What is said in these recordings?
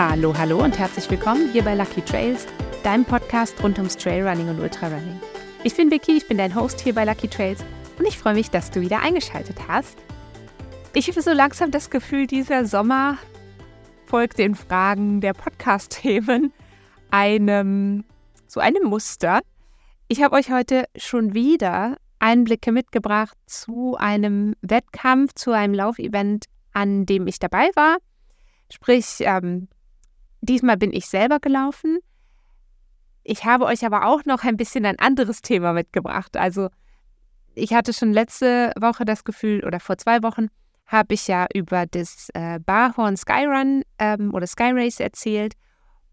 Hallo, hallo und herzlich willkommen hier bei Lucky Trails, deinem Podcast rund ums Trailrunning und Ultrarunning. Ich bin Vicky, ich bin dein Host hier bei Lucky Trails und ich freue mich, dass du wieder eingeschaltet hast. Ich habe so langsam das Gefühl, dieser Sommer folgt den Fragen der Podcast-Themen einem, so einem Muster. Ich habe euch heute schon wieder Einblicke mitgebracht zu einem Wettkampf, zu einem Laufevent, an dem ich dabei war. Sprich, ähm, diesmal bin ich selber gelaufen. Ich habe euch aber auch noch ein bisschen ein anderes Thema mitgebracht. Also ich hatte schon letzte Woche das Gefühl, oder vor zwei Wochen, habe ich ja über das äh, Barhorn Skyrun ähm, oder Sky Race erzählt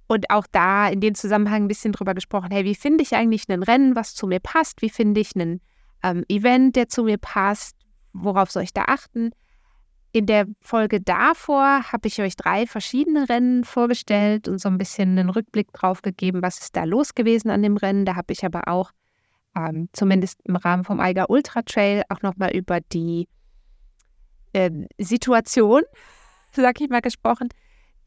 und auch da in dem Zusammenhang ein bisschen drüber gesprochen, hey, wie finde ich eigentlich ein Rennen, was zu mir passt? Wie finde ich ein ähm, Event, der zu mir passt? Worauf soll ich da achten? In der Folge davor habe ich euch drei verschiedene Rennen vorgestellt und so ein bisschen einen Rückblick drauf gegeben, was ist da los gewesen an dem Rennen. Da habe ich aber auch ähm, zumindest im Rahmen vom Eiger Ultra Trail auch nochmal über die äh, Situation, sag ich mal, gesprochen,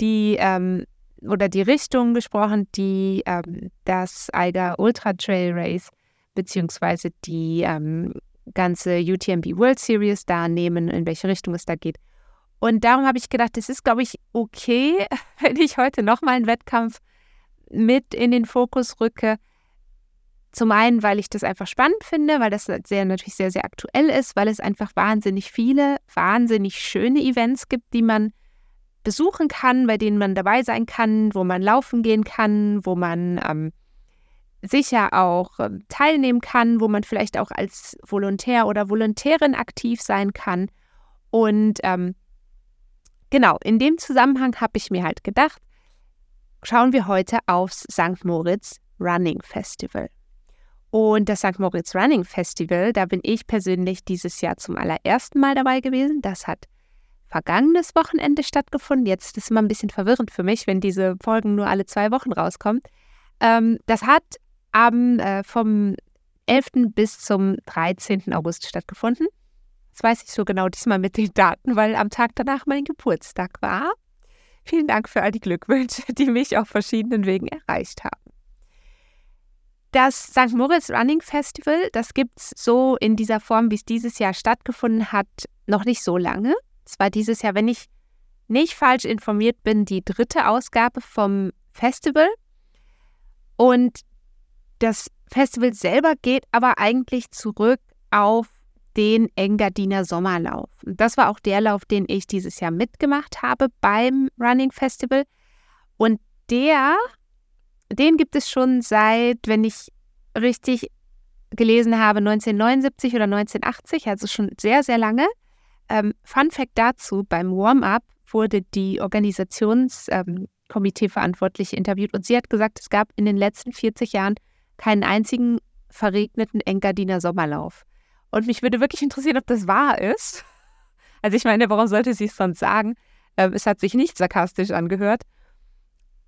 die ähm, oder die Richtung gesprochen, die ähm, das Eiger Ultra Trail Race beziehungsweise die ähm, ganze UTMB World Series da nehmen, in welche Richtung es da geht. Und darum habe ich gedacht, es ist, glaube ich, okay, wenn ich heute nochmal einen Wettkampf mit in den Fokus rücke. Zum einen, weil ich das einfach spannend finde, weil das sehr, natürlich sehr, sehr aktuell ist, weil es einfach wahnsinnig viele, wahnsinnig schöne Events gibt, die man besuchen kann, bei denen man dabei sein kann, wo man laufen gehen kann, wo man ähm, sicher auch äh, teilnehmen kann, wo man vielleicht auch als Volontär oder Volontärin aktiv sein kann. Und ähm, genau, in dem Zusammenhang habe ich mir halt gedacht, schauen wir heute aufs St. Moritz Running Festival. Und das St. Moritz Running Festival, da bin ich persönlich dieses Jahr zum allerersten Mal dabei gewesen. Das hat vergangenes Wochenende stattgefunden. Jetzt ist es immer ein bisschen verwirrend für mich, wenn diese Folgen nur alle zwei Wochen rauskommen. Ähm, das hat am, äh, vom 11. bis zum 13. August stattgefunden. Das weiß ich so genau diesmal mit den Daten, weil am Tag danach mein Geburtstag war. Vielen Dank für all die Glückwünsche, die mich auf verschiedenen Wegen erreicht haben. Das St. Moritz Running Festival, das gibt es so in dieser Form, wie es dieses Jahr stattgefunden hat, noch nicht so lange. Es war dieses Jahr, wenn ich nicht falsch informiert bin, die dritte Ausgabe vom Festival. Und das Festival selber geht aber eigentlich zurück auf den Engadiner Sommerlauf. Und das war auch der Lauf, den ich dieses Jahr mitgemacht habe beim Running Festival. Und der, den gibt es schon seit, wenn ich richtig gelesen habe, 1979 oder 1980, also schon sehr, sehr lange. Ähm, Fun Fact dazu: Beim Warm-up wurde die Organisationskomitee-Verantwortliche ähm, interviewt und sie hat gesagt, es gab in den letzten 40 Jahren keinen einzigen verregneten Engadiner Sommerlauf. Und mich würde wirklich interessieren, ob das wahr ist. Also ich meine, warum sollte sie es sonst sagen? Ähm, es hat sich nicht sarkastisch angehört.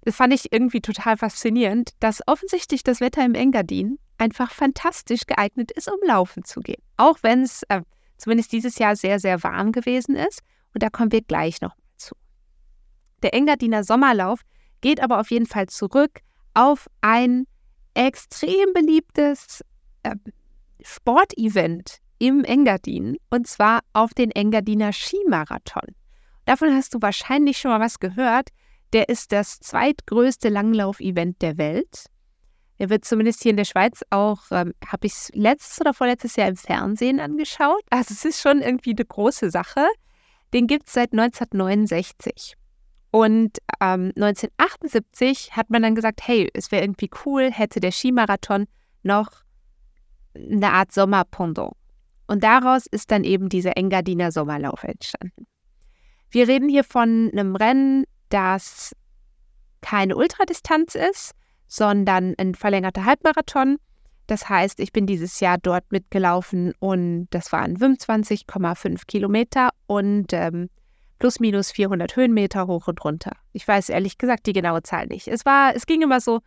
Das fand ich irgendwie total faszinierend, dass offensichtlich das Wetter im Engadin einfach fantastisch geeignet ist, um laufen zu gehen. Auch wenn es äh, zumindest dieses Jahr sehr, sehr warm gewesen ist. Und da kommen wir gleich noch mal zu. Der Engadiner Sommerlauf geht aber auf jeden Fall zurück auf ein extrem beliebtes äh, Sportevent im Engadin und zwar auf den Engadiner Skimarathon. Davon hast du wahrscheinlich schon mal was gehört. Der ist das zweitgrößte Langlauf-Event der Welt. Er wird zumindest hier in der Schweiz auch, ähm, habe ich es letztes oder vorletztes Jahr im Fernsehen angeschaut. Also es ist schon irgendwie eine große Sache. Den gibt es seit 1969. Und ähm, 1978 hat man dann gesagt, hey, es wäre irgendwie cool, hätte der Skimarathon noch eine Art Sommerpendant. Und daraus ist dann eben dieser Engadiner Sommerlauf entstanden. Wir reden hier von einem Rennen, das keine Ultradistanz ist, sondern ein verlängerter Halbmarathon. Das heißt, ich bin dieses Jahr dort mitgelaufen und das waren 25,5 Kilometer und ähm, plus minus 400 Höhenmeter hoch und runter. Ich weiß ehrlich gesagt die genaue Zahl nicht. Es war, es ging immer so,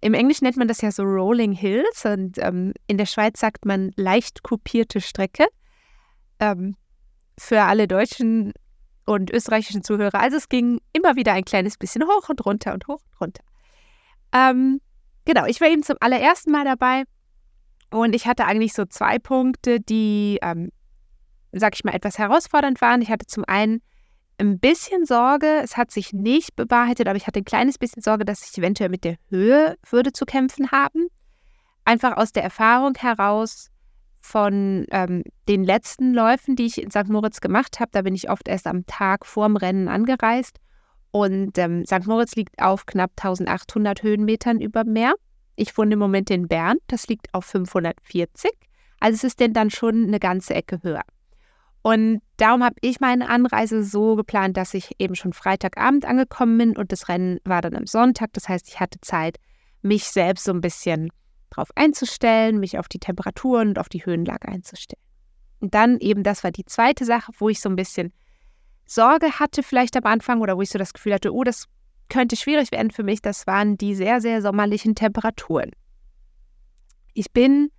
im Englischen nennt man das ja so Rolling Hills und ähm, in der Schweiz sagt man leicht kopierte Strecke. Ähm, für alle Deutschen und österreichischen Zuhörer. Also es ging immer wieder ein kleines bisschen hoch und runter und hoch und runter. Ähm, genau, ich war eben zum allerersten Mal dabei und ich hatte eigentlich so zwei Punkte, die, ähm, sag ich mal, etwas herausfordernd waren. Ich hatte zum einen ein bisschen Sorge, es hat sich nicht bewahrheitet, aber ich hatte ein kleines bisschen Sorge, dass ich eventuell mit der Höhe würde zu kämpfen haben. Einfach aus der Erfahrung heraus von ähm, den letzten Läufen, die ich in St. Moritz gemacht habe. Da bin ich oft erst am Tag vorm Rennen angereist. Und ähm, St. Moritz liegt auf knapp 1800 Höhenmetern über Meer. Ich wohne im Moment in Bern, das liegt auf 540. Also es ist denn dann schon eine ganze Ecke höher. Und darum habe ich meine Anreise so geplant, dass ich eben schon Freitagabend angekommen bin und das Rennen war dann am Sonntag. Das heißt, ich hatte Zeit, mich selbst so ein bisschen drauf einzustellen, mich auf die Temperaturen und auf die Höhenlage einzustellen. Und dann eben, das war die zweite Sache, wo ich so ein bisschen Sorge hatte vielleicht am Anfang oder wo ich so das Gefühl hatte, oh, das könnte schwierig werden für mich, das waren die sehr, sehr sommerlichen Temperaturen. Ich bin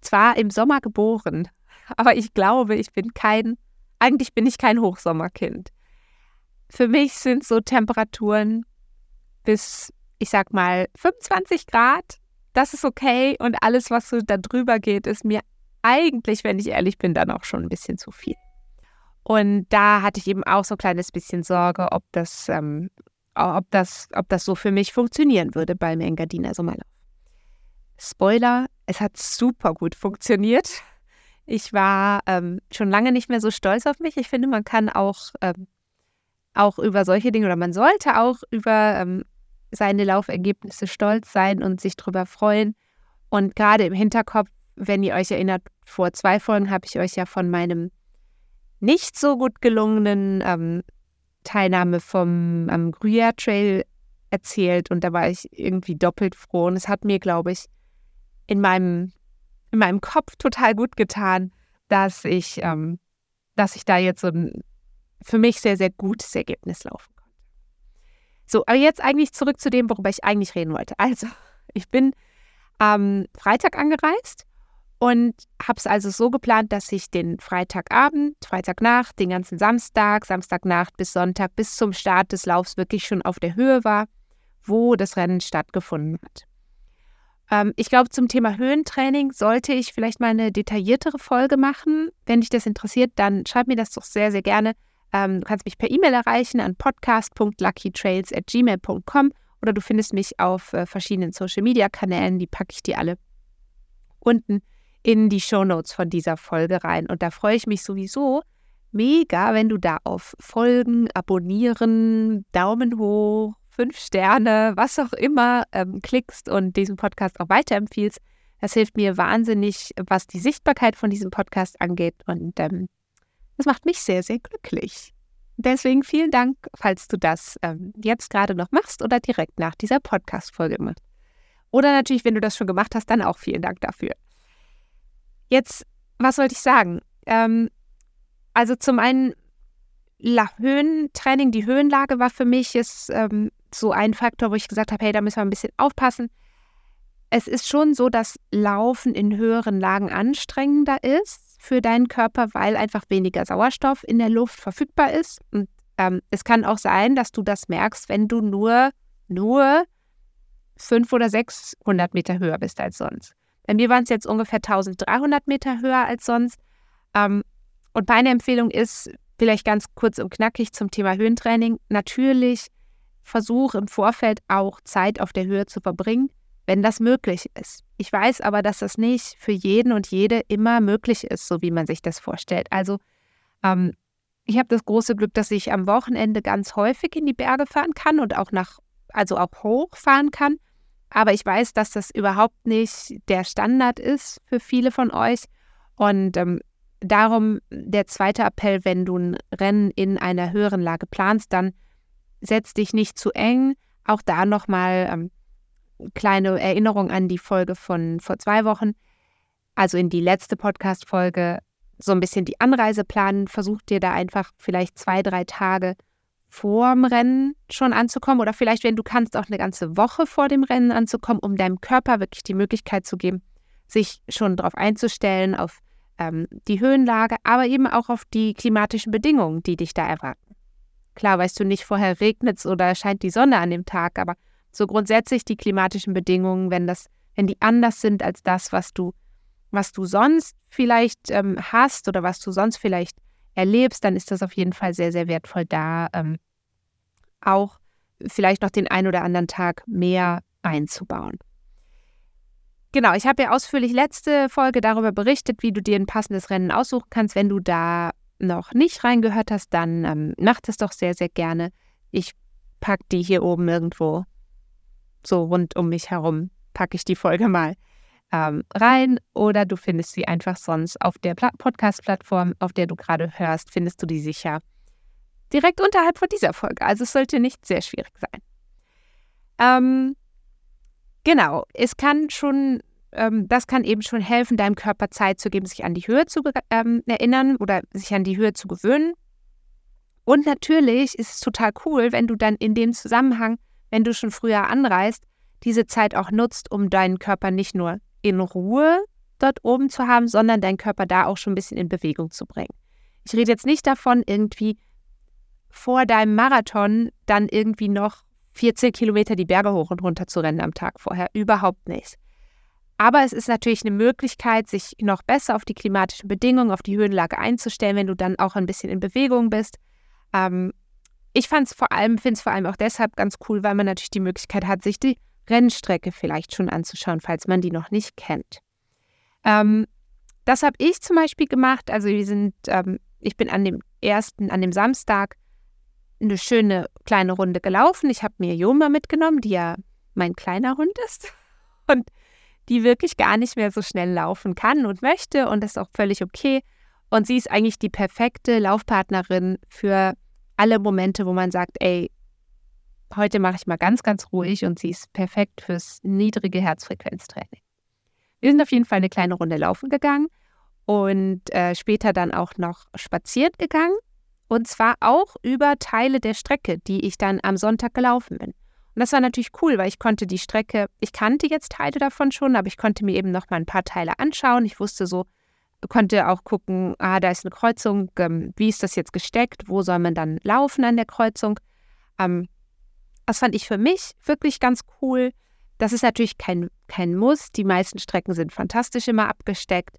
zwar im Sommer geboren, aber ich glaube, ich bin kein, eigentlich bin ich kein Hochsommerkind. Für mich sind so Temperaturen bis, ich sag mal, 25 Grad, das ist okay und alles, was so da drüber geht, ist mir eigentlich, wenn ich ehrlich bin, dann auch schon ein bisschen zu viel. Und da hatte ich eben auch so ein kleines bisschen Sorge, ob das, ähm, ob das, ob das so für mich funktionieren würde beim Engadiner Sommerlauf. Spoiler, es hat super gut funktioniert. Ich war ähm, schon lange nicht mehr so stolz auf mich. Ich finde, man kann auch, ähm, auch über solche Dinge oder man sollte auch über ähm, seine Laufergebnisse stolz sein und sich darüber freuen. Und gerade im Hinterkopf, wenn ihr euch erinnert, vor zwei Folgen habe ich euch ja von meinem nicht so gut gelungenen ähm, Teilnahme vom ähm, Gruyère Trail erzählt und da war ich irgendwie doppelt froh und es hat mir, glaube ich, in meinem in meinem Kopf total gut getan, dass ich, ähm, dass ich da jetzt so ein für mich sehr, sehr gutes Ergebnis laufen konnte. So, aber jetzt eigentlich zurück zu dem, worüber ich eigentlich reden wollte. Also, ich bin am Freitag angereist und habe es also so geplant, dass ich den Freitagabend, Freitagnacht, den ganzen Samstag, Samstagnacht bis Sonntag bis zum Start des Laufs wirklich schon auf der Höhe war, wo das Rennen stattgefunden hat. Ähm, ich glaube, zum Thema Höhentraining sollte ich vielleicht mal eine detailliertere Folge machen. Wenn dich das interessiert, dann schreib mir das doch sehr, sehr gerne. Ähm, du kannst mich per E-Mail erreichen an podcast.luckytrails.gmail.com oder du findest mich auf äh, verschiedenen Social-Media-Kanälen. Die packe ich dir alle unten in die Show Notes von dieser Folge rein. Und da freue ich mich sowieso mega, wenn du da auf Folgen, Abonnieren, Daumen hoch, fünf Sterne, was auch immer ähm, klickst und diesen Podcast auch weiterempfiehlst. Das hilft mir wahnsinnig, was die Sichtbarkeit von diesem Podcast angeht. Und ähm, das macht mich sehr, sehr glücklich. Deswegen vielen Dank, falls du das ähm, jetzt gerade noch machst oder direkt nach dieser Podcast-Folge machst. Oder natürlich, wenn du das schon gemacht hast, dann auch vielen Dank dafür. Jetzt, was sollte ich sagen? Ähm, also zum einen La Höhentraining, die Höhenlage war für mich ist ähm, so ein Faktor, wo ich gesagt habe, hey, da müssen wir ein bisschen aufpassen. Es ist schon so, dass Laufen in höheren Lagen anstrengender ist für deinen Körper, weil einfach weniger Sauerstoff in der Luft verfügbar ist. Und ähm, es kann auch sein, dass du das merkst, wenn du nur, nur 500 oder 600 Meter höher bist als sonst. Bei mir waren es jetzt ungefähr 1300 Meter höher als sonst. Ähm, und meine Empfehlung ist, vielleicht ganz kurz und knackig zum Thema Höhentraining. Natürlich versuche im Vorfeld auch Zeit auf der Höhe zu verbringen, wenn das möglich ist. Ich weiß aber, dass das nicht für jeden und jede immer möglich ist, so wie man sich das vorstellt. Also ähm, ich habe das große Glück, dass ich am Wochenende ganz häufig in die Berge fahren kann und auch nach, also auch hoch fahren kann. Aber ich weiß, dass das überhaupt nicht der Standard ist für viele von euch. Und ähm, darum der zweite Appell, wenn du ein Rennen in einer höheren Lage planst, dann setz dich nicht zu eng. Auch da nochmal ähm, kleine Erinnerung an die Folge von vor zwei Wochen, also in die letzte Podcast-Folge, so ein bisschen die Anreise planen. Versuch dir da einfach vielleicht zwei, drei Tage vorm Rennen schon anzukommen oder vielleicht, wenn du kannst, auch eine ganze Woche vor dem Rennen anzukommen, um deinem Körper wirklich die Möglichkeit zu geben, sich schon darauf einzustellen, auf ähm, die Höhenlage, aber eben auch auf die klimatischen Bedingungen, die dich da erwarten. Klar, weißt du nicht, vorher regnet es oder scheint die Sonne an dem Tag, aber so grundsätzlich die klimatischen Bedingungen, wenn das, wenn die anders sind als das, was du, was du sonst vielleicht ähm, hast oder was du sonst vielleicht erlebst, dann ist das auf jeden Fall sehr, sehr wertvoll da, ähm, auch vielleicht noch den einen oder anderen Tag mehr einzubauen. Genau, ich habe ja ausführlich letzte Folge darüber berichtet, wie du dir ein passendes Rennen aussuchen kannst. Wenn du da noch nicht reingehört hast, dann ähm, mach das doch sehr, sehr gerne. Ich packe die hier oben irgendwo so rund um mich herum, packe ich die Folge mal ähm, rein oder du findest sie einfach sonst auf der Podcast-Plattform, auf der du gerade hörst, findest du die sicher direkt unterhalb von dieser Folge. Also es sollte nicht sehr schwierig sein. Ähm, genau, es kann schon, ähm, das kann eben schon helfen, deinem Körper Zeit zu geben, sich an die Höhe zu ähm, erinnern oder sich an die Höhe zu gewöhnen. Und natürlich ist es total cool, wenn du dann in dem Zusammenhang, wenn du schon früher anreist, diese Zeit auch nutzt, um deinen Körper nicht nur in Ruhe dort oben zu haben, sondern deinen Körper da auch schon ein bisschen in Bewegung zu bringen. Ich rede jetzt nicht davon, irgendwie vor deinem Marathon dann irgendwie noch 14 Kilometer die Berge hoch und runter zu rennen am Tag vorher. Überhaupt nicht. Aber es ist natürlich eine Möglichkeit, sich noch besser auf die klimatischen Bedingungen, auf die Höhenlage einzustellen, wenn du dann auch ein bisschen in Bewegung bist. Ähm, ich fand es vor allem, finde es vor allem auch deshalb ganz cool, weil man natürlich die Möglichkeit hat, sich die Rennstrecke vielleicht schon anzuschauen, falls man die noch nicht kennt. Ähm, das habe ich zum Beispiel gemacht. Also wir sind, ähm, ich bin an dem ersten, an dem Samstag eine schöne kleine Runde gelaufen. Ich habe mir Joma mitgenommen, die ja mein kleiner Hund ist und die wirklich gar nicht mehr so schnell laufen kann und möchte und das ist auch völlig okay. Und sie ist eigentlich die perfekte Laufpartnerin für alle Momente, wo man sagt, ey, heute mache ich mal ganz, ganz ruhig und sie ist perfekt fürs niedrige Herzfrequenztraining. Wir sind auf jeden Fall eine kleine Runde laufen gegangen und äh, später dann auch noch spaziert gegangen und zwar auch über Teile der Strecke, die ich dann am Sonntag gelaufen bin. Und das war natürlich cool, weil ich konnte die Strecke, ich kannte jetzt Teile davon schon, aber ich konnte mir eben noch mal ein paar Teile anschauen. Ich wusste so, konnte auch gucken, ah, da ist eine Kreuzung, ähm, wie ist das jetzt gesteckt, wo soll man dann laufen an der Kreuzung. Ähm, das fand ich für mich wirklich ganz cool. Das ist natürlich kein, kein Muss. Die meisten Strecken sind fantastisch immer abgesteckt.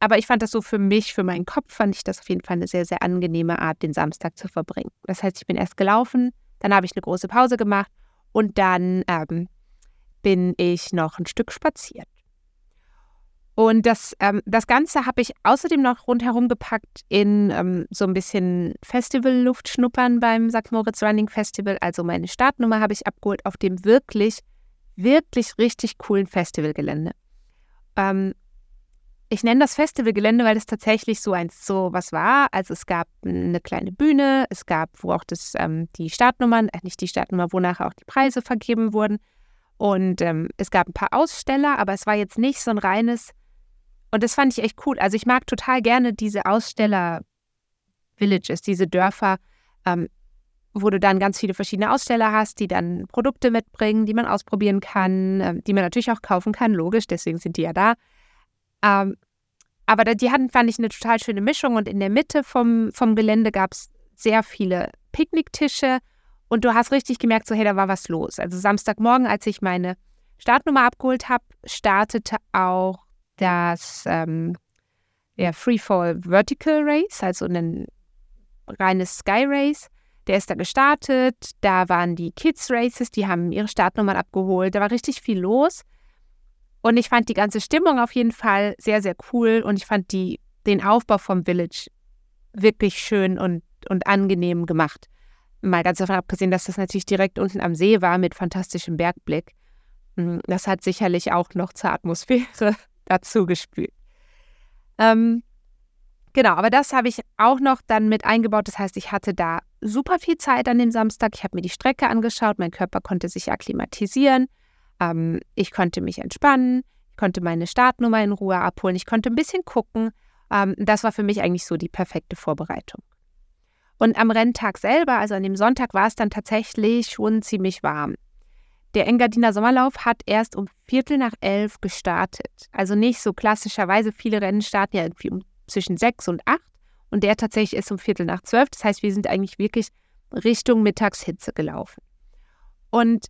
Aber ich fand das so für mich, für meinen Kopf, fand ich das auf jeden Fall eine sehr, sehr angenehme Art, den Samstag zu verbringen. Das heißt, ich bin erst gelaufen, dann habe ich eine große Pause gemacht und dann ähm, bin ich noch ein Stück spaziert. Und das, ähm, das Ganze habe ich außerdem noch rundherum gepackt in ähm, so ein bisschen Festival-Luft schnuppern beim St. Moritz Running Festival. Also meine Startnummer habe ich abgeholt auf dem wirklich, wirklich richtig coolen Festivalgelände. Ähm, ich nenne das Festivalgelände, weil es tatsächlich so eins so was war. Also es gab eine kleine Bühne, es gab, wo auch das, ähm, die Startnummern, äh, nicht die Startnummer, wo nachher auch die Preise vergeben wurden. Und ähm, es gab ein paar Aussteller, aber es war jetzt nicht so ein reines und das fand ich echt cool. Also ich mag total gerne diese Aussteller-Villages, diese Dörfer, ähm, wo du dann ganz viele verschiedene Aussteller hast, die dann Produkte mitbringen, die man ausprobieren kann, äh, die man natürlich auch kaufen kann, logisch, deswegen sind die ja da. Ähm, aber die hatten, fand ich, eine total schöne Mischung und in der Mitte vom, vom Gelände gab es sehr viele Picknicktische und du hast richtig gemerkt, so hey, da war was los. Also Samstagmorgen, als ich meine Startnummer abgeholt habe, startete auch das ähm, ja, Freefall Vertical Race, also ein reines Sky Race. Der ist da gestartet. Da waren die Kids Races, die haben ihre Startnummern abgeholt. Da war richtig viel los. Und ich fand die ganze Stimmung auf jeden Fall sehr, sehr cool. Und ich fand die, den Aufbau vom Village wirklich schön und, und angenehm gemacht. Mal ganz davon abgesehen, dass das natürlich direkt unten am See war mit fantastischem Bergblick. Hm, das hat sicherlich auch noch zur Atmosphäre dazu gespült. Ähm, genau, aber das habe ich auch noch dann mit eingebaut. Das heißt, ich hatte da super viel Zeit an dem Samstag. Ich habe mir die Strecke angeschaut. Mein Körper konnte sich akklimatisieren. Ähm, ich konnte mich entspannen. Ich konnte meine Startnummer in Ruhe abholen. Ich konnte ein bisschen gucken. Ähm, das war für mich eigentlich so die perfekte Vorbereitung. Und am Renntag selber, also an dem Sonntag, war es dann tatsächlich schon ziemlich warm. Der Engadiner Sommerlauf hat erst um Viertel nach elf gestartet. Also nicht so klassischerweise. Viele Rennen starten ja irgendwie um zwischen sechs und acht und der tatsächlich ist um Viertel nach zwölf. Das heißt, wir sind eigentlich wirklich Richtung Mittagshitze gelaufen. Und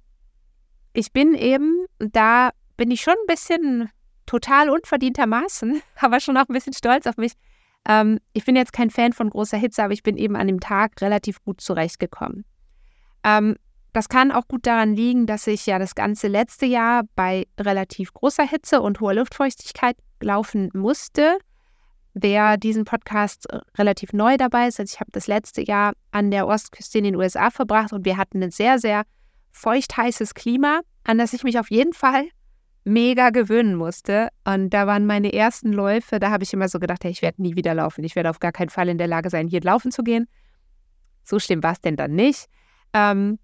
ich bin eben, da bin ich schon ein bisschen total unverdientermaßen, aber schon auch ein bisschen stolz auf mich. Ähm, ich bin jetzt kein Fan von großer Hitze, aber ich bin eben an dem Tag relativ gut zurechtgekommen. Ähm, das kann auch gut daran liegen, dass ich ja das ganze letzte Jahr bei relativ großer Hitze und hoher Luftfeuchtigkeit laufen musste. Wer diesen Podcast relativ neu dabei ist, also ich habe das letzte Jahr an der Ostküste in den USA verbracht und wir hatten ein sehr, sehr feucht heißes Klima, an das ich mich auf jeden Fall mega gewöhnen musste. Und da waren meine ersten Läufe, da habe ich immer so gedacht, hey, ich werde nie wieder laufen. Ich werde auf gar keinen Fall in der Lage sein, hier laufen zu gehen. So schlimm war es denn dann nicht. Ähm,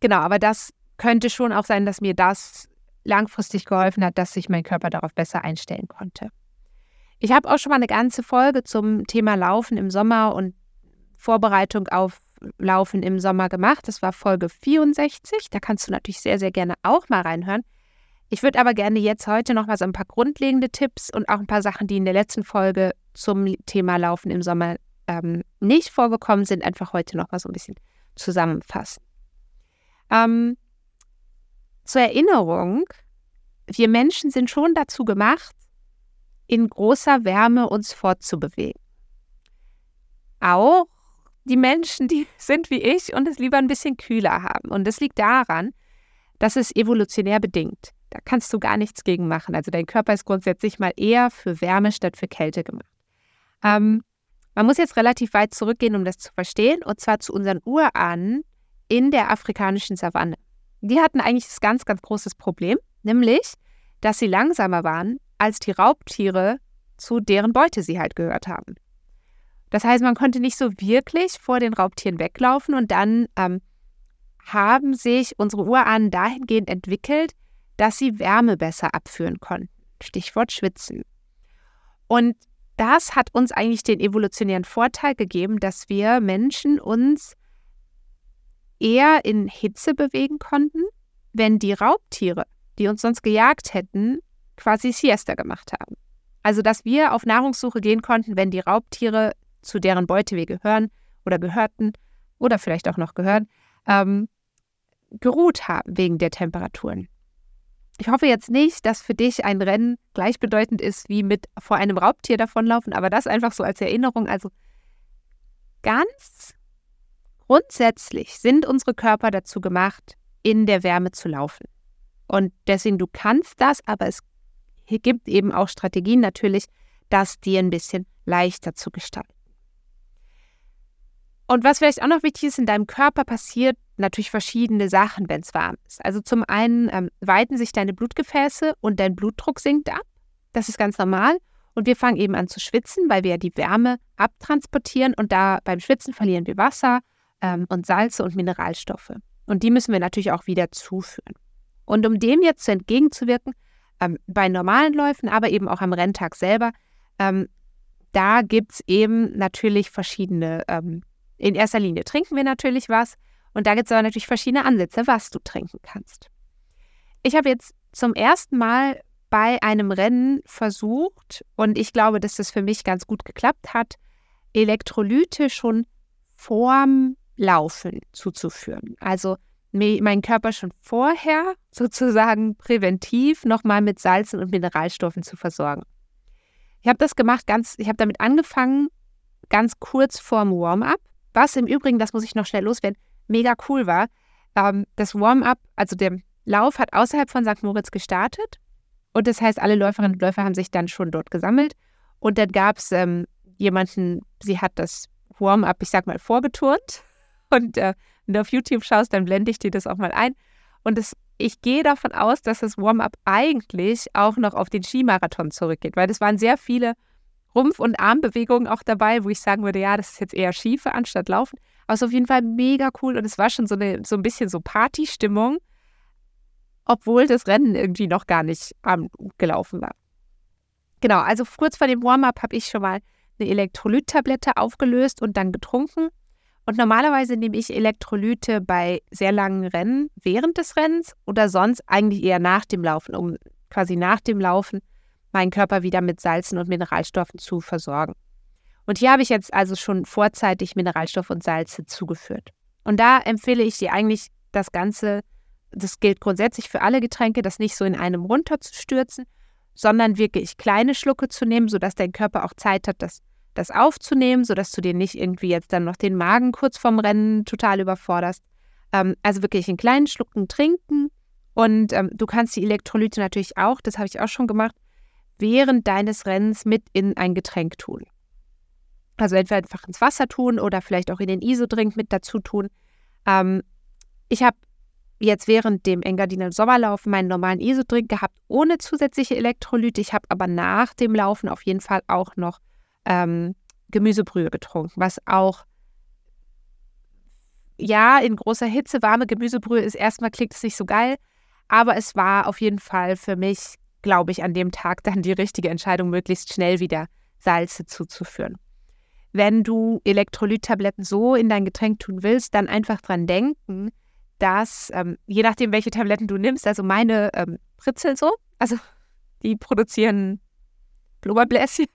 genau, aber das könnte schon auch sein, dass mir das langfristig geholfen hat, dass sich mein Körper darauf besser einstellen konnte. Ich habe auch schon mal eine ganze Folge zum Thema Laufen im Sommer und Vorbereitung auf Laufen im Sommer gemacht. Das war Folge 64. Da kannst du natürlich sehr, sehr gerne auch mal reinhören. Ich würde aber gerne jetzt heute noch mal so ein paar grundlegende Tipps und auch ein paar Sachen, die in der letzten Folge zum Thema Laufen im Sommer ähm, nicht vorgekommen sind, einfach heute noch mal so ein bisschen zusammenfassen. Ähm, zur Erinnerung, wir Menschen sind schon dazu gemacht, in großer Wärme uns fortzubewegen. Auch die Menschen, die sind wie ich und es lieber ein bisschen kühler haben. Und das liegt daran, dass es evolutionär bedingt. Da kannst du gar nichts gegen machen. Also dein Körper ist grundsätzlich mal eher für Wärme statt für Kälte gemacht. Ähm, man muss jetzt relativ weit zurückgehen, um das zu verstehen, und zwar zu unseren Urahnen in der afrikanischen Savanne. Die hatten eigentlich das ganz, ganz großes Problem, nämlich, dass sie langsamer waren als die Raubtiere, zu deren Beute sie halt gehört haben. Das heißt, man konnte nicht so wirklich vor den Raubtieren weglaufen und dann ähm, haben sich unsere Urahnen dahingehend entwickelt, dass sie Wärme besser abführen konnten. Stichwort Schwitzen. Und das hat uns eigentlich den evolutionären Vorteil gegeben, dass wir Menschen uns eher in Hitze bewegen konnten, wenn die Raubtiere, die uns sonst gejagt hätten, quasi Siesta gemacht haben. Also dass wir auf Nahrungssuche gehen konnten, wenn die Raubtiere, zu deren Beute wir gehören oder gehörten oder vielleicht auch noch gehören, ähm, geruht haben wegen der Temperaturen. Ich hoffe jetzt nicht, dass für dich ein Rennen gleichbedeutend ist wie mit vor einem Raubtier davonlaufen, aber das einfach so als Erinnerung. Also ganz grundsätzlich sind unsere Körper dazu gemacht, in der Wärme zu laufen. Und deswegen, du kannst das, aber es gibt eben auch Strategien natürlich, das dir ein bisschen leichter zu gestalten. Und was vielleicht auch noch wichtig ist, in deinem Körper passiert natürlich verschiedene Sachen, wenn es warm ist. Also zum einen ähm, weiten sich deine Blutgefäße und dein Blutdruck sinkt ab. Das ist ganz normal. Und wir fangen eben an zu schwitzen, weil wir ja die Wärme abtransportieren und da beim Schwitzen verlieren wir Wasser ähm, und Salze und Mineralstoffe. Und die müssen wir natürlich auch wieder zuführen. Und um dem jetzt entgegenzuwirken, ähm, bei normalen Läufen, aber eben auch am Renntag selber, ähm, da gibt es eben natürlich verschiedene ähm, in erster Linie trinken wir natürlich was und da gibt es aber natürlich verschiedene Ansätze, was du trinken kannst. Ich habe jetzt zum ersten Mal bei einem Rennen versucht und ich glaube, dass das für mich ganz gut geklappt hat, Elektrolyte schon vorm Laufen zuzuführen. Also meinen Körper schon vorher sozusagen präventiv nochmal mit Salzen und Mineralstoffen zu versorgen. Ich habe das gemacht ganz, ich habe damit angefangen, ganz kurz vorm Warm-up. Was im Übrigen, das muss ich noch schnell loswerden, mega cool war. Ähm, das Warm-up, also der Lauf hat außerhalb von St. Moritz gestartet. Und das heißt, alle Läuferinnen und Läufer haben sich dann schon dort gesammelt. Und dann gab es ähm, jemanden, sie hat das Warm-up, ich sag mal, vorgeturnt. Und äh, wenn du auf YouTube schaust, dann blende ich dir das auch mal ein. Und das, ich gehe davon aus, dass das Warm-up eigentlich auch noch auf den Skimarathon zurückgeht, weil das waren sehr viele Rumpf- und Armbewegungen auch dabei, wo ich sagen würde, ja, das ist jetzt eher Schiefe anstatt Laufen. Aber es ist auf jeden Fall mega cool und es war schon so, eine, so ein bisschen so Partystimmung, obwohl das Rennen irgendwie noch gar nicht gelaufen war. Genau, also kurz vor dem Warm-up habe ich schon mal eine Elektrolyttablette aufgelöst und dann getrunken. Und normalerweise nehme ich Elektrolyte bei sehr langen Rennen während des Rennens oder sonst eigentlich eher nach dem Laufen, um quasi nach dem Laufen meinen Körper wieder mit Salzen und Mineralstoffen zu versorgen. Und hier habe ich jetzt also schon vorzeitig Mineralstoffe und Salze zugeführt. Und da empfehle ich dir eigentlich das Ganze, das gilt grundsätzlich für alle Getränke, das nicht so in einem runterzustürzen, sondern wirklich kleine Schlucke zu nehmen, sodass dein Körper auch Zeit hat, das, das aufzunehmen, sodass du dir nicht irgendwie jetzt dann noch den Magen kurz vorm Rennen total überforderst. Ähm, also wirklich in kleinen Schlucken trinken und ähm, du kannst die Elektrolyte natürlich auch, das habe ich auch schon gemacht, während deines Rennens mit in ein Getränk tun. Also entweder einfach ins Wasser tun oder vielleicht auch in den Isodrink mit dazu tun. Ähm, ich habe jetzt während dem Engadiner Sommerlauf meinen normalen Isodrink gehabt, ohne zusätzliche Elektrolyte. Ich habe aber nach dem Laufen auf jeden Fall auch noch ähm, Gemüsebrühe getrunken, was auch, ja, in großer Hitze, warme Gemüsebrühe ist erstmal, klingt es nicht so geil, aber es war auf jeden Fall für mich, glaube ich, an dem Tag dann die richtige Entscheidung, möglichst schnell wieder Salze zuzuführen. Wenn du Elektrolyttabletten so in dein Getränk tun willst, dann einfach dran denken, dass, ähm, je nachdem, welche Tabletten du nimmst, also meine ähm, pritzeln so, also die produzieren Blubberbläschen.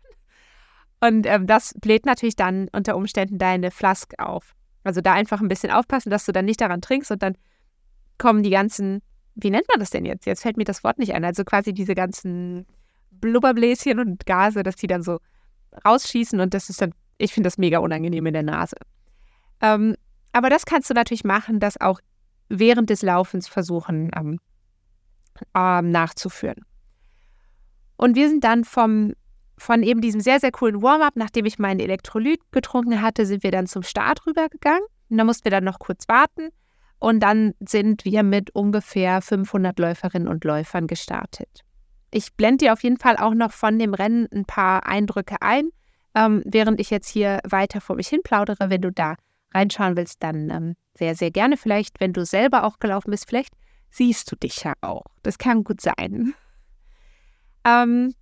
Und ähm, das bläht natürlich dann unter Umständen deine Flask auf. Also da einfach ein bisschen aufpassen, dass du dann nicht daran trinkst und dann kommen die ganzen, wie nennt man das denn jetzt? Jetzt fällt mir das Wort nicht ein. Also quasi diese ganzen Blubberbläschen und Gase, dass die dann so rausschießen und das ist dann, ich finde das mega unangenehm in der Nase. Ähm, aber das kannst du natürlich machen, dass auch während des Laufens versuchen ähm, ähm, nachzuführen. Und wir sind dann vom, von eben diesem sehr, sehr coolen Warm-up, nachdem ich meinen Elektrolyt getrunken hatte, sind wir dann zum Start rübergegangen. Und da mussten wir dann noch kurz warten. Und dann sind wir mit ungefähr 500 Läuferinnen und Läufern gestartet. Ich blende dir auf jeden Fall auch noch von dem Rennen ein paar Eindrücke ein, ähm, während ich jetzt hier weiter vor mich hin plaudere. Wenn du da reinschauen willst, dann ähm, sehr, sehr gerne. Vielleicht, wenn du selber auch gelaufen bist, vielleicht siehst du dich ja auch. Das kann gut sein. Ähm,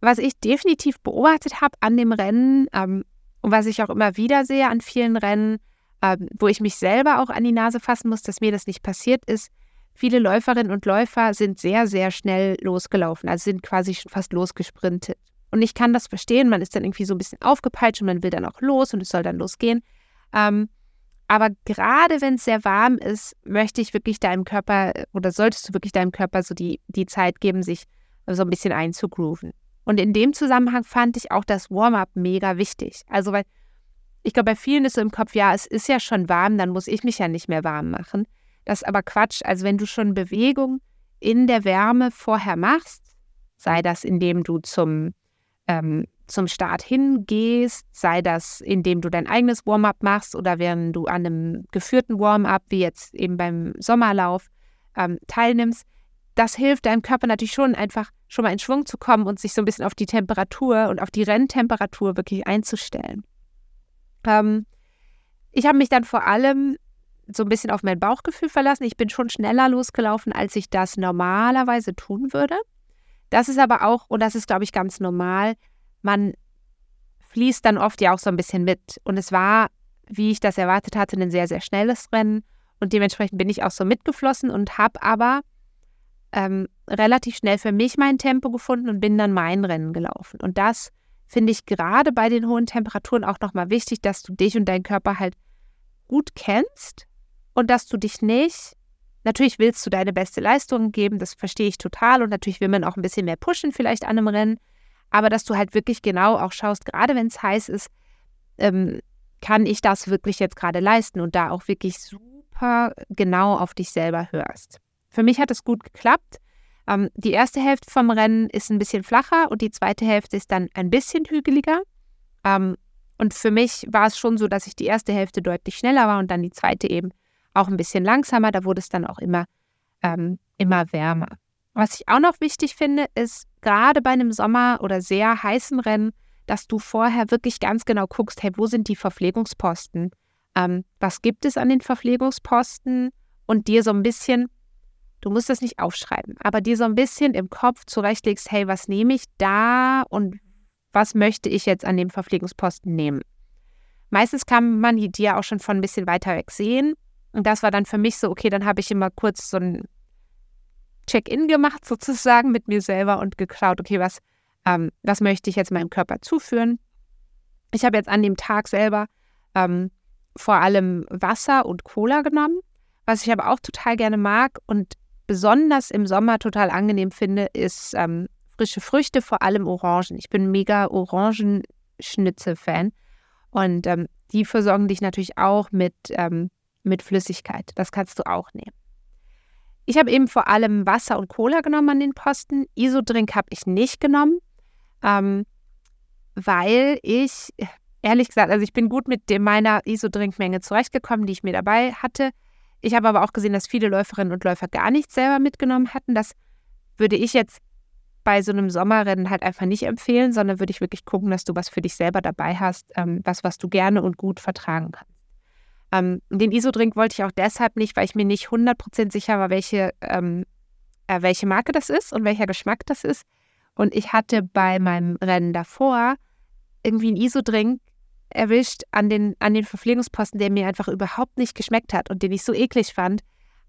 was ich definitiv beobachtet habe an dem Rennen ähm, und was ich auch immer wieder sehe an vielen Rennen, ähm, wo ich mich selber auch an die Nase fassen muss, dass mir das nicht passiert ist, viele Läuferinnen und Läufer sind sehr, sehr schnell losgelaufen, also sind quasi schon fast losgesprintet. Und ich kann das verstehen, man ist dann irgendwie so ein bisschen aufgepeitscht und man will dann auch los und es soll dann losgehen. Ähm, aber gerade wenn es sehr warm ist, möchte ich wirklich deinem Körper oder solltest du wirklich deinem Körper so die, die Zeit geben, sich so ein bisschen einzugrooven. Und in dem Zusammenhang fand ich auch das Warm-up mega wichtig. Also, weil ich glaube, bei vielen ist so im Kopf, ja, es ist ja schon warm, dann muss ich mich ja nicht mehr warm machen. Das ist aber Quatsch. Also, wenn du schon Bewegung in der Wärme vorher machst, sei das, indem du zum ähm, zum Start hingehst, sei das, indem du dein eigenes Warm-up machst oder während du an einem geführten Warm-up, wie jetzt eben beim Sommerlauf, ähm, teilnimmst, das hilft deinem Körper natürlich schon einfach schon mal in Schwung zu kommen und sich so ein bisschen auf die Temperatur und auf die Renntemperatur wirklich einzustellen. Ähm, ich habe mich dann vor allem so ein bisschen auf mein Bauchgefühl verlassen. Ich bin schon schneller losgelaufen, als ich das normalerweise tun würde. Das ist aber auch, und das ist, glaube ich, ganz normal, man fließt dann oft ja auch so ein bisschen mit. Und es war, wie ich das erwartet hatte, ein sehr, sehr schnelles Rennen. Und dementsprechend bin ich auch so mitgeflossen und habe aber ähm, relativ schnell für mich mein Tempo gefunden und bin dann mein Rennen gelaufen. Und das finde ich gerade bei den hohen Temperaturen auch nochmal wichtig, dass du dich und deinen Körper halt gut kennst und dass du dich nicht, natürlich willst du deine beste Leistung geben, das verstehe ich total und natürlich will man auch ein bisschen mehr pushen vielleicht an einem Rennen, aber dass du halt wirklich genau auch schaust, gerade wenn es heiß ist, ähm, kann ich das wirklich jetzt gerade leisten und da auch wirklich super genau auf dich selber hörst. Für mich hat es gut geklappt. Ähm, die erste Hälfte vom Rennen ist ein bisschen flacher und die zweite Hälfte ist dann ein bisschen hügeliger. Ähm, und für mich war es schon so, dass ich die erste Hälfte deutlich schneller war und dann die zweite eben auch ein bisschen langsamer. Da wurde es dann auch immer, ähm, immer wärmer. Was ich auch noch wichtig finde, ist gerade bei einem Sommer oder sehr heißen Rennen, dass du vorher wirklich ganz genau guckst, hey, wo sind die Verpflegungsposten? Ähm, was gibt es an den Verpflegungsposten? Und dir so ein bisschen, du musst das nicht aufschreiben, aber dir so ein bisschen im Kopf zurechtlegst, hey, was nehme ich da und was möchte ich jetzt an dem Verpflegungsposten nehmen? Meistens kann man die dir auch schon von ein bisschen weiter weg sehen. Und das war dann für mich so, okay, dann habe ich immer kurz so ein Check-in gemacht sozusagen mit mir selber und geschaut, okay, was, ähm, was möchte ich jetzt meinem Körper zuführen. Ich habe jetzt an dem Tag selber ähm, vor allem Wasser und Cola genommen. Was ich aber auch total gerne mag und besonders im Sommer total angenehm finde, ist ähm, frische Früchte, vor allem Orangen. Ich bin mega Orangenschnitzel-Fan. Und ähm, die versorgen dich natürlich auch mit, ähm, mit Flüssigkeit. Das kannst du auch nehmen. Ich habe eben vor allem Wasser und Cola genommen an den Posten. Isodrink habe ich nicht genommen, ähm, weil ich, ehrlich gesagt, also ich bin gut mit meiner Isodrinkmenge zurechtgekommen, die ich mir dabei hatte. Ich habe aber auch gesehen, dass viele Läuferinnen und Läufer gar nichts selber mitgenommen hatten. Das würde ich jetzt bei so einem Sommerrennen halt einfach nicht empfehlen, sondern würde ich wirklich gucken, dass du was für dich selber dabei hast, ähm, was, was du gerne und gut vertragen kannst. Ähm, den Isodrink wollte ich auch deshalb nicht, weil ich mir nicht 100% sicher war, welche, ähm, äh, welche Marke das ist und welcher Geschmack das ist. Und ich hatte bei meinem Rennen davor irgendwie einen Isodrink erwischt an den, an den Verpflegungsposten, der mir einfach überhaupt nicht geschmeckt hat und den ich so eklig fand.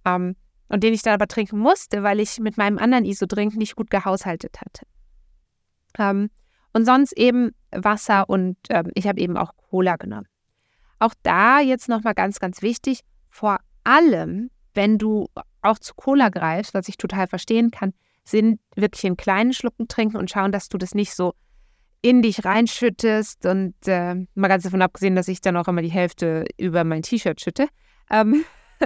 Ähm, und den ich dann aber trinken musste, weil ich mit meinem anderen Isodrink nicht gut gehaushaltet hatte. Ähm, und sonst eben Wasser und ähm, ich habe eben auch Cola genommen. Auch da jetzt nochmal ganz, ganz wichtig, vor allem, wenn du auch zu Cola greifst, was ich total verstehen kann, sind wirklich in kleinen Schlucken trinken und schauen, dass du das nicht so in dich reinschüttest und äh, mal ganz davon abgesehen, dass ich dann auch immer die Hälfte über mein T-Shirt schütte. Ähm,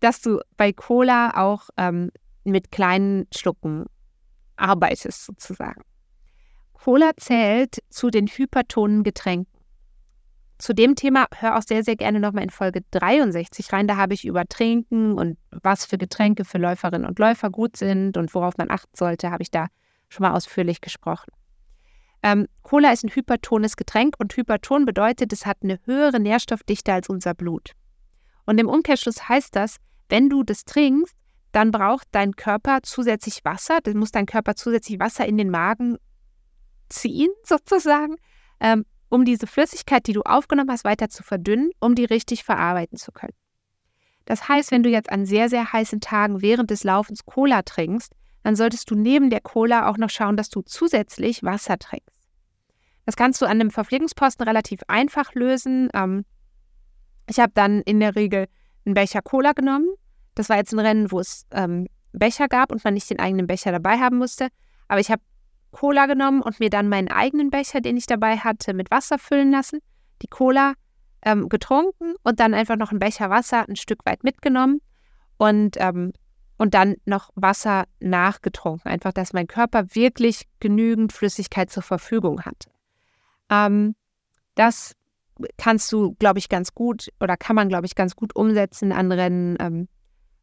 dass du bei Cola auch ähm, mit kleinen Schlucken arbeitest, sozusagen. Cola zählt zu den hypertonen Getränken. Zu dem Thema hör auch sehr, sehr gerne nochmal in Folge 63 rein. Da habe ich über Trinken und was für Getränke für Läuferinnen und Läufer gut sind und worauf man achten sollte, habe ich da schon mal ausführlich gesprochen. Ähm, Cola ist ein hypertones Getränk und hyperton bedeutet, es hat eine höhere Nährstoffdichte als unser Blut. Und im Umkehrschluss heißt das, wenn du das trinkst, dann braucht dein Körper zusätzlich Wasser, dann muss dein Körper zusätzlich Wasser in den Magen ziehen, sozusagen, ähm, um diese Flüssigkeit, die du aufgenommen hast, weiter zu verdünnen, um die richtig verarbeiten zu können. Das heißt, wenn du jetzt an sehr, sehr heißen Tagen während des Laufens Cola trinkst, dann solltest du neben der Cola auch noch schauen, dass du zusätzlich Wasser trinkst. Das kannst du an einem Verpflegungsposten relativ einfach lösen. Ähm, ich habe dann in der Regel einen Becher Cola genommen. Das war jetzt ein Rennen, wo es ähm, Becher gab und man nicht den eigenen Becher dabei haben musste. Aber ich habe Cola genommen und mir dann meinen eigenen Becher, den ich dabei hatte, mit Wasser füllen lassen, die Cola ähm, getrunken und dann einfach noch einen Becher Wasser ein Stück weit mitgenommen und, ähm, und dann noch Wasser nachgetrunken. Einfach, dass mein Körper wirklich genügend Flüssigkeit zur Verfügung hatte. Ähm, das kannst du, glaube ich, ganz gut oder kann man, glaube ich, ganz gut umsetzen an Rennen, ähm,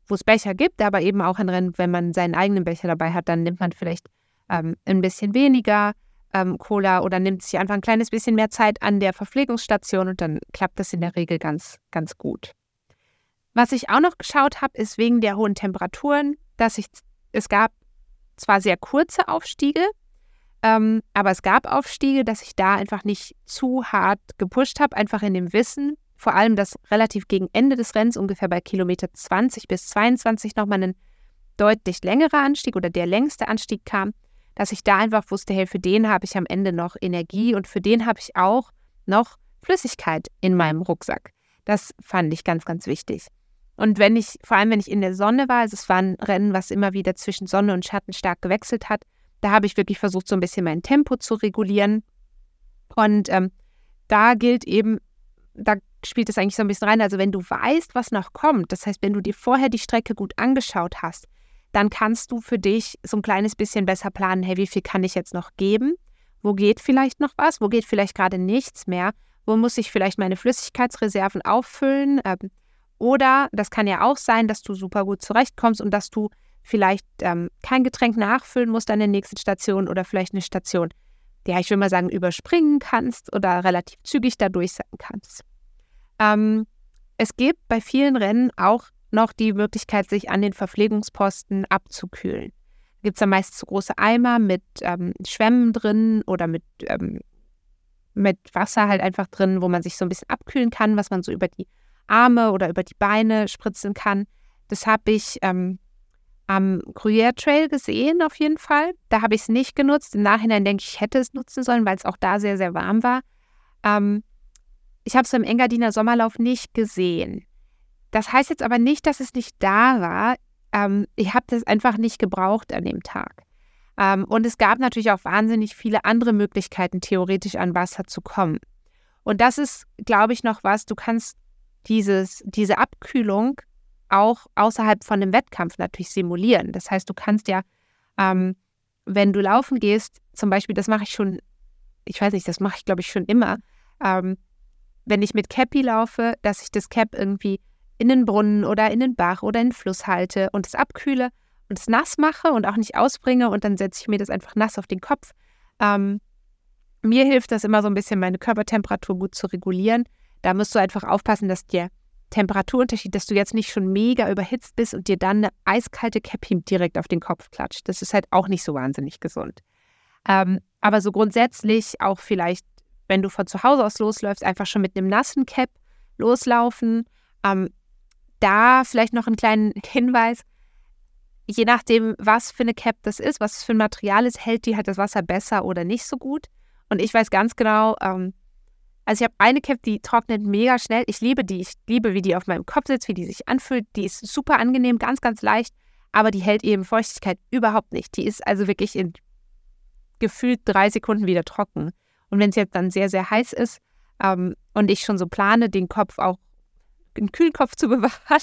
wo es Becher gibt, aber eben auch an Rennen, wenn man seinen eigenen Becher dabei hat, dann nimmt man vielleicht ähm, ein bisschen weniger ähm, Cola oder nimmt sich einfach ein kleines bisschen mehr Zeit an der Verpflegungsstation und dann klappt das in der Regel ganz, ganz gut. Was ich auch noch geschaut habe, ist wegen der hohen Temperaturen, dass ich, es gab zwar sehr kurze Aufstiege, ähm, aber es gab Aufstiege, dass ich da einfach nicht zu hart gepusht habe, einfach in dem Wissen, vor allem, dass relativ gegen Ende des Rennens, ungefähr bei Kilometer 20 bis 22, nochmal ein deutlich längerer Anstieg oder der längste Anstieg kam, dass ich da einfach wusste, hey, für den habe ich am Ende noch Energie und für den habe ich auch noch Flüssigkeit in meinem Rucksack. Das fand ich ganz, ganz wichtig. Und wenn ich, vor allem wenn ich in der Sonne war, also es war ein Rennen, was immer wieder zwischen Sonne und Schatten stark gewechselt hat, da habe ich wirklich versucht, so ein bisschen mein Tempo zu regulieren. Und ähm, da gilt eben, da spielt es eigentlich so ein bisschen rein. Also wenn du weißt, was noch kommt, das heißt, wenn du dir vorher die Strecke gut angeschaut hast, dann kannst du für dich so ein kleines bisschen besser planen, hey, wie viel kann ich jetzt noch geben? Wo geht vielleicht noch was? Wo geht vielleicht gerade nichts mehr? Wo muss ich vielleicht meine Flüssigkeitsreserven auffüllen? Ähm, oder das kann ja auch sein, dass du super gut zurechtkommst und dass du vielleicht ähm, kein Getränk nachfüllen musst an der nächsten Station oder vielleicht eine Station, ja, ich will mal sagen, überspringen kannst oder relativ zügig dadurch sein kannst. Ähm, es gibt bei vielen Rennen auch noch die Möglichkeit, sich an den Verpflegungsposten abzukühlen. Da gibt es dann meist so große Eimer mit ähm, Schwämmen drin oder mit, ähm, mit Wasser halt einfach drin, wo man sich so ein bisschen abkühlen kann, was man so über die Arme oder über die Beine spritzen kann. Das habe ich ähm, am Gruyère Trail gesehen, auf jeden Fall. Da habe ich es nicht genutzt. Im Nachhinein denke ich, ich hätte es nutzen sollen, weil es auch da sehr, sehr warm war. Ähm, ich habe es im Engadiner Sommerlauf nicht gesehen. Das heißt jetzt aber nicht, dass es nicht da war. Ähm, ich habe das einfach nicht gebraucht an dem Tag. Ähm, und es gab natürlich auch wahnsinnig viele andere Möglichkeiten, theoretisch an Wasser zu kommen. Und das ist, glaube ich, noch was. Du kannst dieses, diese Abkühlung auch außerhalb von einem Wettkampf natürlich simulieren. Das heißt, du kannst ja, ähm, wenn du laufen gehst, zum Beispiel, das mache ich schon, ich weiß nicht, das mache ich glaube ich schon immer, ähm, wenn ich mit Cappy laufe, dass ich das Cap irgendwie in den Brunnen oder in den Bach oder in den Fluss halte und es abkühle und es nass mache und auch nicht ausbringe und dann setze ich mir das einfach nass auf den Kopf. Ähm, mir hilft das immer so ein bisschen, meine Körpertemperatur gut zu regulieren. Da musst du einfach aufpassen, dass der Temperaturunterschied, dass du jetzt nicht schon mega überhitzt bist und dir dann eine eiskalte Cappy direkt auf den Kopf klatscht. Das ist halt auch nicht so wahnsinnig gesund. Ähm, aber so grundsätzlich auch vielleicht, wenn du von zu Hause aus losläufst, einfach schon mit einem nassen Cap loslaufen. Ähm, da vielleicht noch einen kleinen Hinweis. Je nachdem, was für eine Cap das ist, was für ein Material ist, hält die halt das Wasser besser oder nicht so gut. Und ich weiß ganz genau, ähm, also ich habe eine Cap, die trocknet mega schnell. Ich liebe die. Ich liebe, wie die auf meinem Kopf sitzt, wie die sich anfühlt. Die ist super angenehm, ganz, ganz leicht, aber die hält eben Feuchtigkeit überhaupt nicht. Die ist also wirklich in gefühlt drei Sekunden wieder trocken. Und wenn es jetzt dann sehr, sehr heiß ist ähm, und ich schon so plane, den Kopf auch einen kühlen Kopf zu bewahren,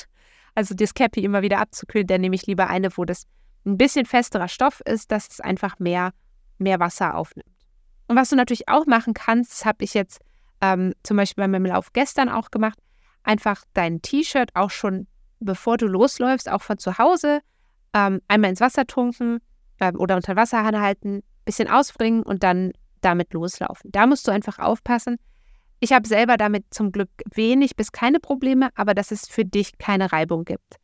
also das Cappy immer wieder abzukühlen, dann nehme ich lieber eine, wo das ein bisschen festerer Stoff ist, dass es einfach mehr, mehr Wasser aufnimmt. Und was du natürlich auch machen kannst, habe ich jetzt ähm, zum Beispiel bei meinem Lauf gestern auch gemacht, einfach dein T-Shirt auch schon, bevor du losläufst, auch von zu Hause, ähm, einmal ins Wasser tunken ähm, oder unter Wasserhahn halten, bisschen ausbringen und dann damit loslaufen. Da musst du einfach aufpassen. Ich habe selber damit zum Glück wenig bis keine Probleme, aber dass es für dich keine Reibung gibt.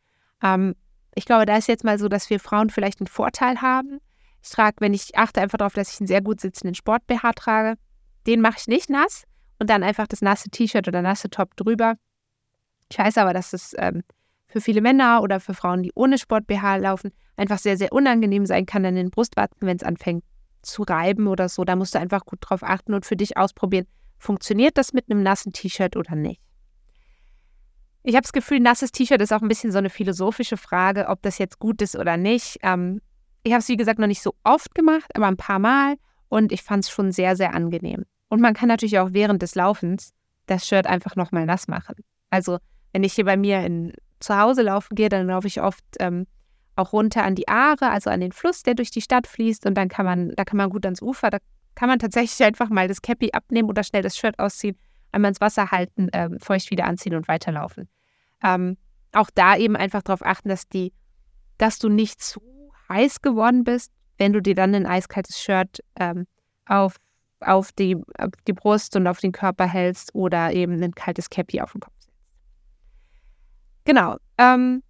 Ähm, ich glaube, da ist jetzt mal so, dass wir Frauen vielleicht einen Vorteil haben, ich trage, wenn ich achte einfach darauf, dass ich einen sehr gut sitzenden Sport-BH trage. Den mache ich nicht nass und dann einfach das nasse T-Shirt oder nasse Top drüber. Ich weiß aber, dass es ähm, für viele Männer oder für Frauen, die ohne Sport-BH laufen, einfach sehr, sehr unangenehm sein kann an den Brustwarzen, wenn es anfängt zu reiben oder so. Da musst du einfach gut drauf achten und für dich ausprobieren, funktioniert das mit einem nassen T-Shirt oder nicht. Ich habe das Gefühl, nasses T-Shirt ist auch ein bisschen so eine philosophische Frage, ob das jetzt gut ist oder nicht. Ähm, ich habe es, wie gesagt, noch nicht so oft gemacht, aber ein paar Mal und ich fand es schon sehr, sehr angenehm. Und man kann natürlich auch während des Laufens das Shirt einfach nochmal nass machen. Also, wenn ich hier bei mir in, zu Hause laufen gehe, dann laufe ich oft ähm, auch runter an die Aare, also an den Fluss, der durch die Stadt fließt und dann kann man, da kann man gut ans Ufer, da kann man tatsächlich einfach mal das Cappy abnehmen oder schnell das Shirt ausziehen, einmal ins Wasser halten, ähm, feucht wieder anziehen und weiterlaufen. Ähm, auch da eben einfach darauf achten, dass die, dass du nicht zu heiß geworden bist, wenn du dir dann ein eiskaltes Shirt ähm, auf, auf, die, auf die Brust und auf den Körper hältst oder eben ein kaltes Cappy auf den Kopf setzt. Genau. Ähm,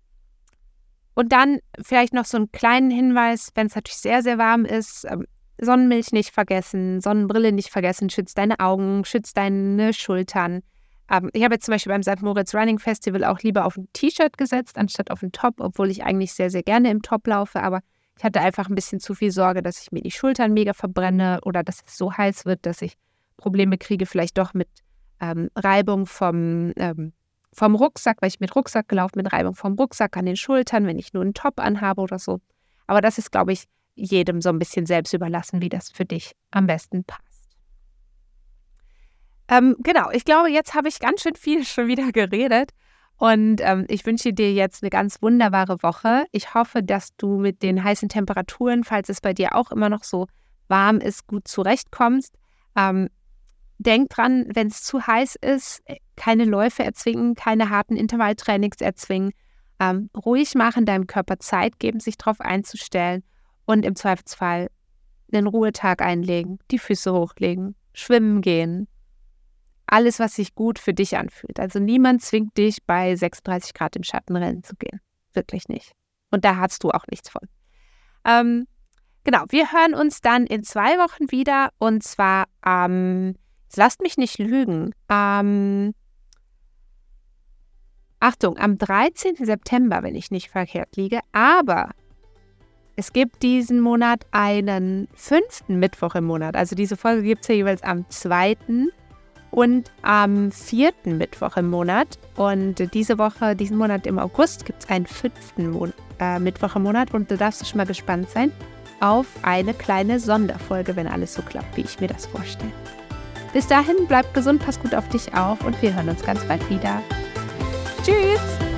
und dann vielleicht noch so einen kleinen Hinweis, wenn es natürlich sehr, sehr warm ist, ähm, Sonnenmilch nicht vergessen, Sonnenbrille nicht vergessen, schützt deine Augen, schützt deine Schultern. Ähm, ich habe jetzt zum Beispiel beim St. Moritz Running Festival auch lieber auf ein T-Shirt gesetzt, anstatt auf ein Top, obwohl ich eigentlich sehr, sehr gerne im Top laufe. Aber ich hatte einfach ein bisschen zu viel Sorge, dass ich mir die Schultern mega verbrenne oder dass es so heiß wird, dass ich Probleme kriege, vielleicht doch mit ähm, Reibung vom, ähm, vom Rucksack, weil ich mit Rucksack gelaufen bin, Reibung vom Rucksack an den Schultern, wenn ich nur einen Top anhabe oder so. Aber das ist, glaube ich, jedem so ein bisschen selbst überlassen, wie das für dich am besten passt. Ähm, genau, ich glaube, jetzt habe ich ganz schön viel schon wieder geredet. Und ähm, ich wünsche dir jetzt eine ganz wunderbare Woche. Ich hoffe, dass du mit den heißen Temperaturen, falls es bei dir auch immer noch so warm ist, gut zurechtkommst. Ähm, denk dran, wenn es zu heiß ist, keine Läufe erzwingen, keine harten Intervalltrainings erzwingen. Ähm, ruhig machen, deinem Körper Zeit geben, sich darauf einzustellen und im Zweifelsfall einen Ruhetag einlegen, die Füße hochlegen, schwimmen gehen, alles, was sich gut für dich anfühlt. Also niemand zwingt dich, bei 36 Grad im Schatten rennen zu gehen. Wirklich nicht. Und da hast du auch nichts von. Ähm, genau, wir hören uns dann in zwei Wochen wieder und zwar am, ähm, lasst mich nicht lügen, ähm, Achtung, am 13. September, wenn ich nicht verkehrt liege, aber Es gibt diesen Monat einen fünften Mittwoch im Monat. Also diese Folge gibt es ja jeweils am zweiten und am vierten Mittwoch im Monat. Und diese Woche, diesen Monat im August, gibt es einen fünften Mon äh, Mittwoch im Monat. Und du darfst schon mal gespannt sein auf eine kleine Sonderfolge, wenn alles so klappt, wie ich mir das vorstelle. Bis dahin, bleib gesund, pass gut auf dich auf und wir hören uns ganz bald wieder. Tschüss!